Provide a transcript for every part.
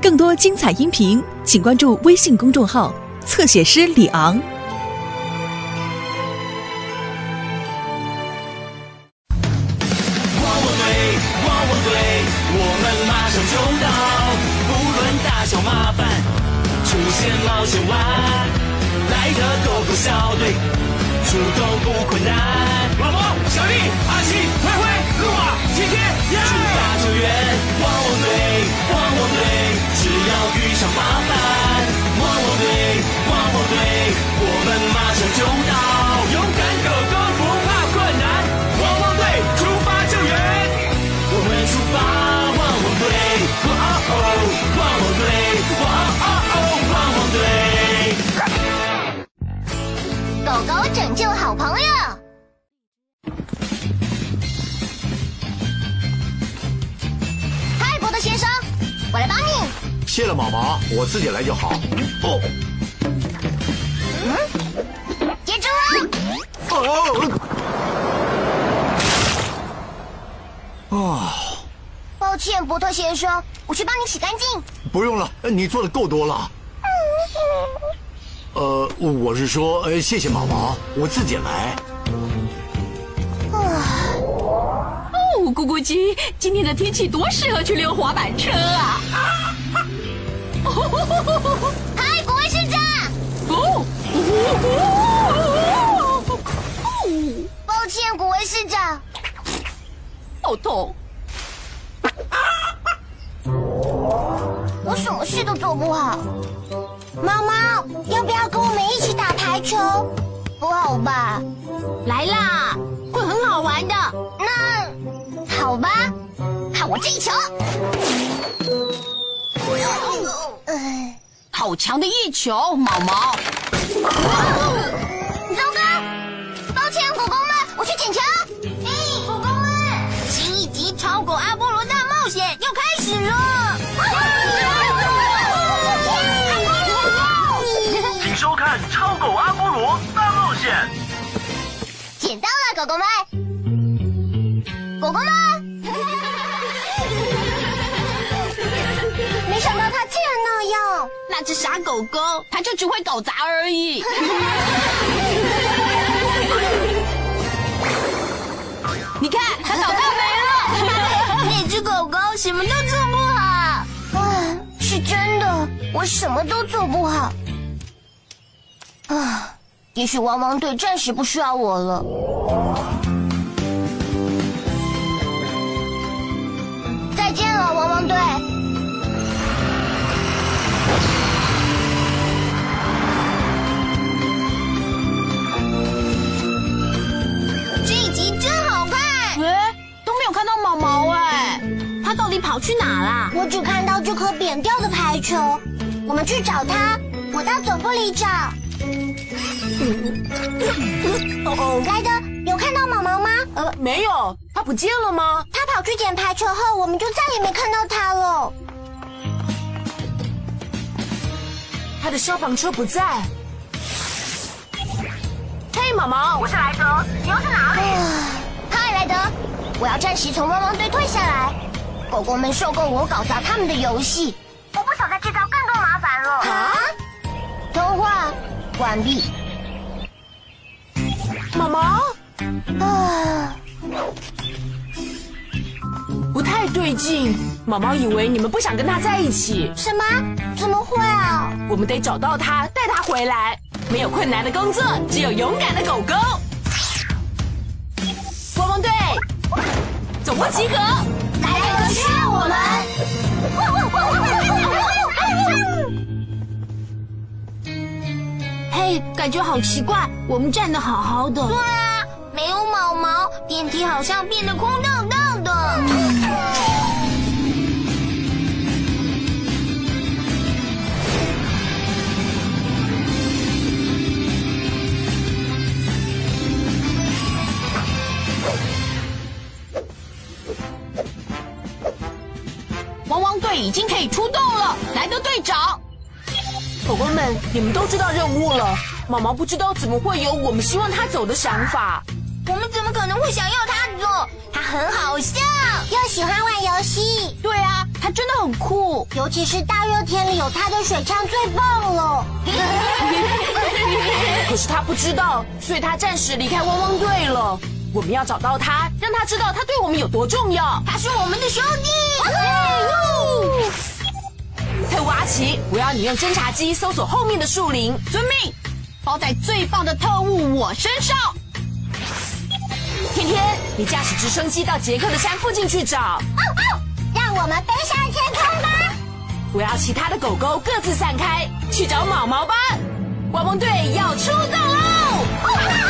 更多精彩音频，请关注微信公众号“侧写师李昂”。汪汪队，汪汪队，我们马上就到，不论大小麻烦，出现冒险湾，来的狗狗小队，出动不困难。小丽、阿七、灰灰、露啊、天天，出发救援，汪汪队，汪汪队，只要遇上麻烦，汪汪队，汪汪队，我们马上就到，我自己来就好。哦嗯接住哦！哦哦，抱歉，伯特先生，我去帮你洗干净。不用了，你做的够多了。呃，我是说，呃，谢谢毛毛，我自己来。哦，咕咕鸡，今天的天气多适合去溜滑板车啊！嗨，国卫市长，哦，抱歉，国卫市长，好痛！我什么事都做不好。猫猫，要不要跟我们一起打排球？不好吧？来啦，会很好玩的。那好吧，看我这一球。好强的一球，毛毛！糟糕！抱歉，狗狗们，我去捡球。哎，狗狗们，新一集《超狗阿波罗大冒险》又开始了。请收看《超狗阿波罗大冒险》。捡到了，狗狗们！那只傻狗狗，它就只会搞砸而已。你看，它搞大没了。那只狗狗什么都做不好。啊，是真的，我什么都做不好。啊，也许汪汪队暂时不需要我了。跑去哪啦？我只看到这颗扁掉的排球，我们去找它。我到总部里找。哦哦，莱德，有看到毛毛吗？呃，没有，它不见了吗？他跑去捡排球后，我们就再也没看到他了。他的消防车不在。嘿，毛毛，我是莱德，你又在哪里？嗨，莱德，我要暂时从汪汪队退下来。狗狗们受够我搞砸他们的游戏，我不想再制造更多麻烦了。啊？通话关闭。毛毛，啊，不太对劲。毛毛以为你们不想跟他在一起，什么？怎么会啊？我们得找到他，带他回来。没有困难的工作，只有勇敢的狗狗。汪汪队，总部集合。莱德需要我们。嘿，感觉好奇怪，我们站的好好的。对啊，没有毛毛，电梯好像变得空荡经可以出动了，莱德队长。狗狗们，你们都知道任务了。毛毛不知道怎么会有我们希望他走的想法。我们怎么可能会想要他走？他很好笑，又喜欢玩游戏。对啊，他真的很酷，尤其是大热天里有他的水枪最棒了。可是他不知道，所以他暂时离开汪汪队了。我们要找到他，让他知道他对我们有多重要。他是我们的兄弟。特务阿奇，我要你用侦察机搜索后面的树林。遵命，包在最棒的特务我身上。天天，你驾驶直升机到杰克的山附近去找。哦哦让我们飞上天空吧！我要其他的狗狗各自散开，去找毛毛吧。汪汪队要出动喽！汪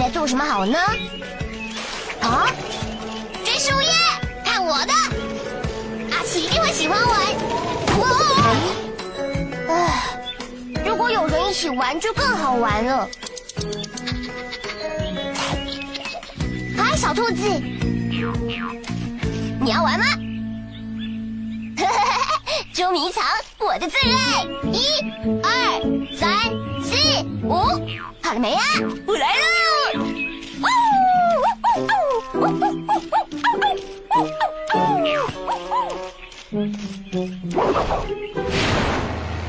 在做什么好呢？啊，追树叶，看我的！阿奇一定会喜欢玩。哇！唉，如果有人一起玩就更好玩了。嗨，小兔子，你要玩吗？捉迷藏，我的最爱！一、二、三、四、五，好了没啊？我来了！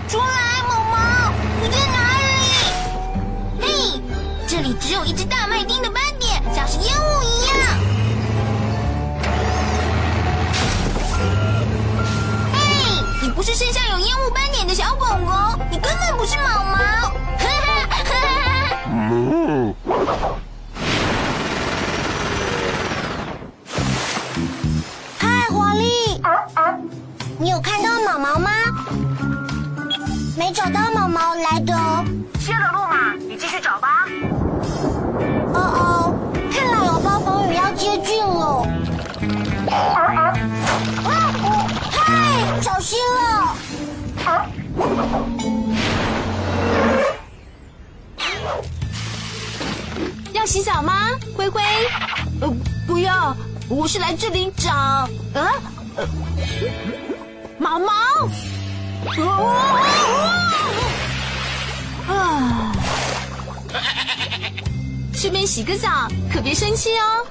出来，毛毛，你在哪里？嘿，这里只有一只大麦丁的斑点，像是烟雾一样。嘿，你不是身上有烟雾斑点的小狗狗，你根本不是毛毛。哈哈哈哈！嗨，活力，你有看毛毛吗？没找到毛毛，莱德。切了路嘛，你继续找吧。哦哦，看来有暴风雨要接近了。啊啊嗨，小心了！要洗澡吗，灰灰？呃，不要，我是来这里找啊，呃，毛毛。啊！顺便洗个澡，可别生气哦。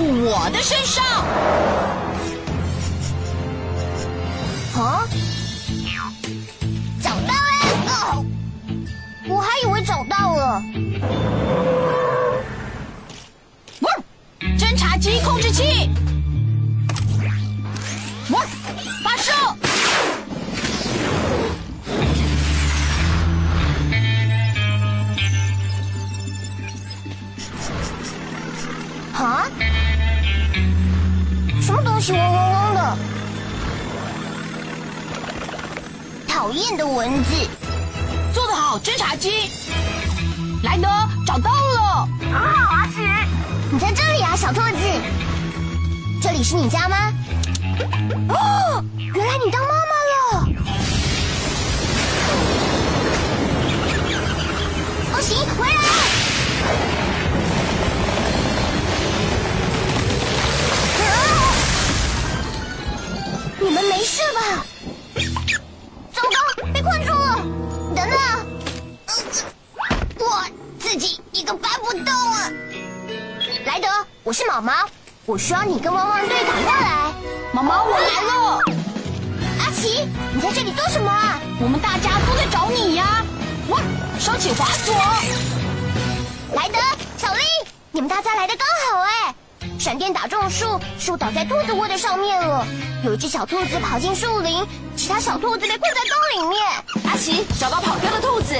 我的身上。啊？找到了！哦，我还以为找到了。侦察机控制器，是你家吗？哦，原来你当妈妈了。不行，回来！啊没事吧？糟糕，被困住了！等等，我自己一个搬不动啊！莱德，我是毛毛，我需要你跟汪汪队赶过来。毛毛，我来了。阿奇，你在这里做什么啊？我们大家都在找你呀！哇，收起滑索。莱德，小丽，你们大家来的刚好哎！闪电打中树，树倒在兔子窝的上面了。有一只小兔子跑进树林，其他小兔子被困在洞里面。阿奇找到跑掉的兔子，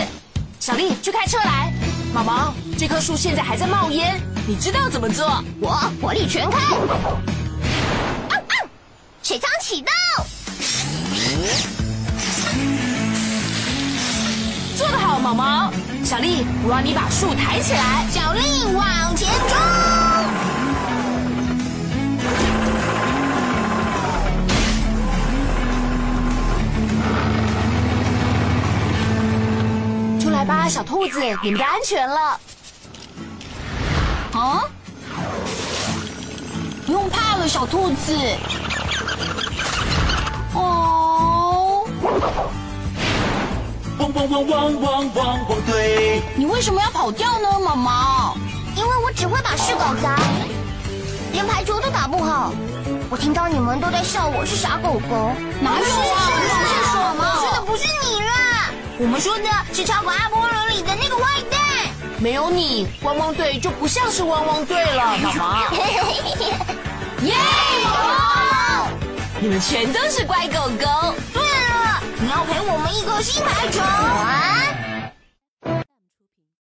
小丽去开车来。毛毛，这棵树现在还在冒烟，你知道怎么做？我火力全开，啊啊水枪启动。做得好，毛毛。小丽，我让你把树抬起来。小丽往前冲。出来吧，小兔子，你们的安全了。啊！不用怕了，小兔子。哦。汪汪汪汪汪汪汪队！你为什么要跑掉呢，毛毛？因为我只会把事搞砸，连排球都打不好。我听到你们都在笑我是傻狗狗，哪有啊？是什么？说的不是你啦，我们说的是超过阿波罗里的那个坏蛋。没有你，汪汪队就不像是汪汪队了，妈妈。耶，毛毛！你们全都是乖狗狗。对了，你要陪我们一个新排球。